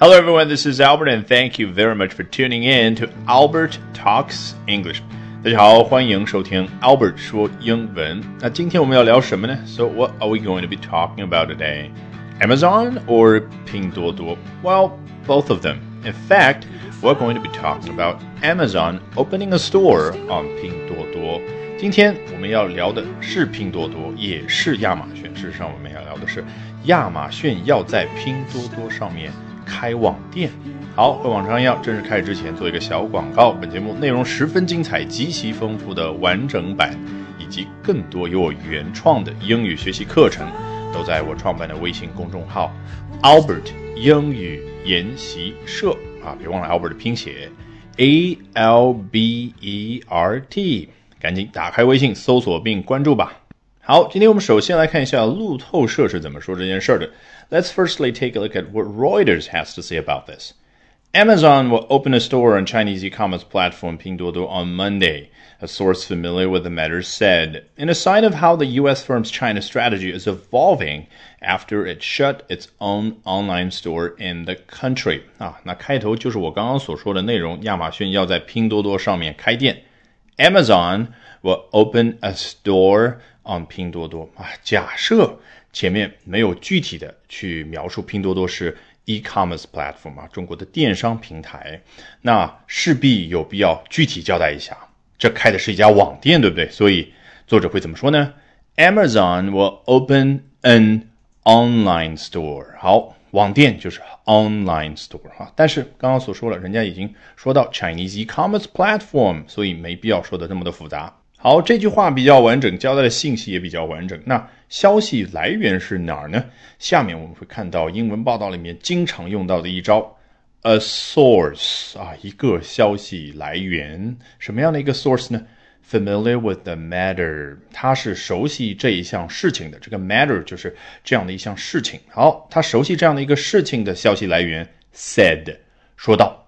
Hello, everyone. This is Albert, and thank you very much for tuning in to Albert Talks English. 大家好，欢迎收听 Albert 说英文。那今天我们要聊什么呢？So what are we going to be talking about today? Amazon or Pinduoduo? Well, both of them. In fact, we're going to be talking about Amazon opening a store on Pinduoduo. 今天我们要聊的是拼多多，也是亚马逊。事实上，我们要聊的是亚马逊要在拼多多上面 开网店。好，和往常一样，正式开始之前做一个小广告。本节目内容十分精彩，极其丰富的完整版，以及更多由我原创的英语学习课程，都在我创办的微信公众号 Albert 英语研习社啊！别忘了 Albert 的拼写 A L B E R T，赶紧打开微信搜索并关注吧。好，今天我们首先来看一下路透社是怎么说这件事的。Let's firstly take a look at what Reuters has to say about this. Amazon will open a store on Chinese e-commerce platform Pinduoduo on Monday, a source familiar with the matter said, in a sign of how the U.S. firm's China strategy is evolving after it shut its own online store in the country. 啊，那开头就是我刚刚所说的内容，亚马逊要在拼多多上面开店。Amazon will open a store on 拼多多啊，假设前面没有具体的去描述拼多多是。e-commerce platform 啊，中国的电商平台，那势必有必要具体交代一下，这开的是一家网店，对不对？所以作者会怎么说呢？Amazon will open an online store。好，网店就是 online store 啊。但是刚刚所说了，人家已经说到 Chinese e-commerce platform，所以没必要说的那么的复杂。好，这句话比较完整，交代的信息也比较完整。那消息来源是哪儿呢？下面我们会看到英文报道里面经常用到的一招，a source 啊，一个消息来源。什么样的一个 source 呢？Familiar with the matter，他是熟悉这一项事情的。这个 matter 就是这样的一项事情。好，他熟悉这样的一个事情的消息来源，said 说到。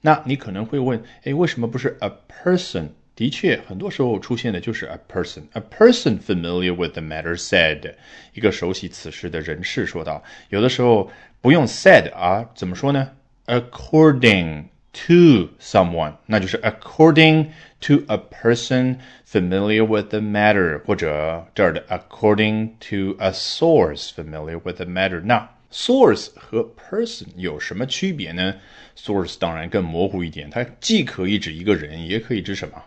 那你可能会问，哎，为什么不是 a person？的确，很多时候出现的就是 a person。a person familiar with the matter said，一个熟悉此事的人士说道。有的时候不用 said 啊，怎么说呢？according to someone，那就是 according to a person familiar with the matter，或者这儿的 according to a source familiar with the matter。那 source 和 person 有什么区别呢？source 当然更模糊一点，它既可以指一个人，也可以指什么？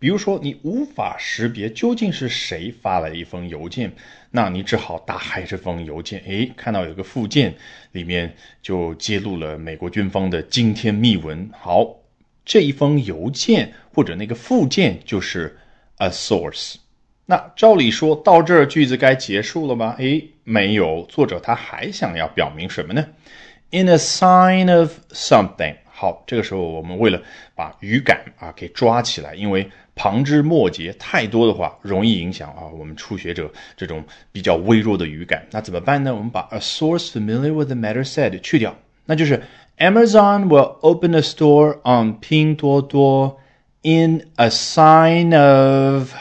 比如说，你无法识别究竟是谁发来一封邮件，那你只好打开这封邮件，诶，看到有个附件，里面就揭露了美国军方的惊天秘闻。好，这一封邮件或者那个附件就是 a source。那照理说到这儿，句子该结束了吧？诶，没有，作者他还想要表明什么呢？In a sign of something。好，这个时候我们为了把语感啊给抓起来，因为旁枝末节太多的话，容易影响啊我们初学者这种比较微弱的语感。那怎么办呢？我们把 a source familiar with the matter said 去掉，那就是 Amazon will open a store on 拼多多 in a sign of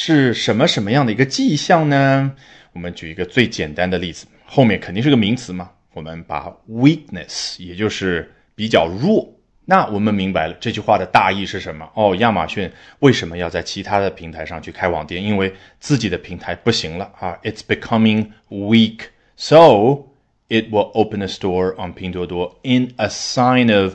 是什么什么样的一个迹象呢？我们举一个最简单的例子，后面肯定是个名词嘛，我们把 weakness 也就是。比较弱，那我们明白了这句话的大意是什么哦？亚马逊为什么要在其他的平台上去开网店？因为自己的平台不行了啊！It's becoming weak, so it will open a store on 拼多多 in a sign of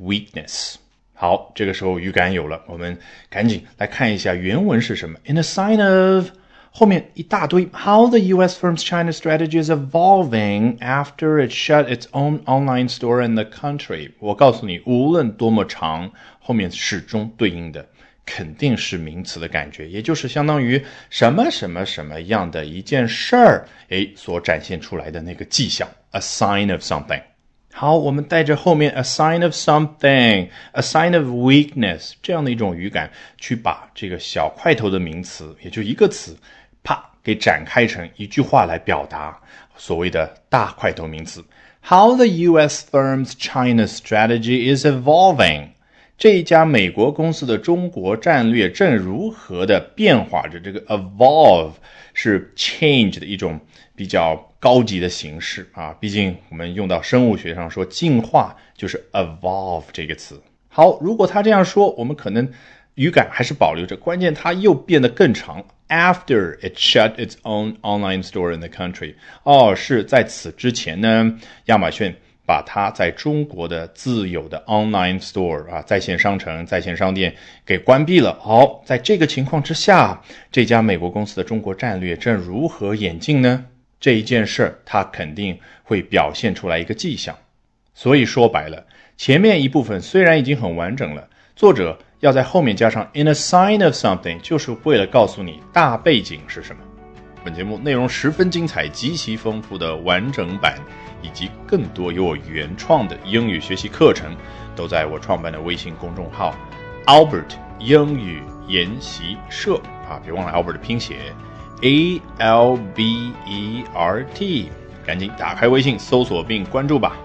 weakness。好，这个时候语感有了，我们赶紧来看一下原文是什么：in a sign of。后面一大堆，How the U.S. firm's China strategy is evolving after it shut its own online store in the country。我告诉你，无论多么长，后面始终对应的肯定是名词的感觉，也就是相当于什么什么什么样的一件事儿，哎，所展现出来的那个迹象，a sign of something。好，我们带着后面 a sign of something，a sign of weakness 这样的一种语感，去把这个小块头的名词，也就一个词。啪，给展开成一句话来表达所谓的大块头名词。How the U.S. firm's China strategy is evolving，这一家美国公司的中国战略正如何的变化着？这个 evolve 是 change 的一种比较高级的形式啊。毕竟我们用到生物学上说进化就是 evolve 这个词。好，如果他这样说，我们可能语感还是保留着。关键他又变得更长。After it shut its own online store in the country，哦，是在此之前呢，亚马逊把它在中国的自有的 online store 啊，在线商城、在线商店给关闭了。好，在这个情况之下，这家美国公司的中国战略正如何演进呢？这一件事儿，它肯定会表现出来一个迹象。所以说白了，前面一部分虽然已经很完整了，作者。要在后面加上 in a sign of something，就是为了告诉你大背景是什么。本节目内容十分精彩，极其丰富的完整版，以及更多由我原创的英语学习课程，都在我创办的微信公众号 Albert 英语研习社啊，别忘了 Albert 的拼写 A L B E R T，赶紧打开微信搜索并关注吧。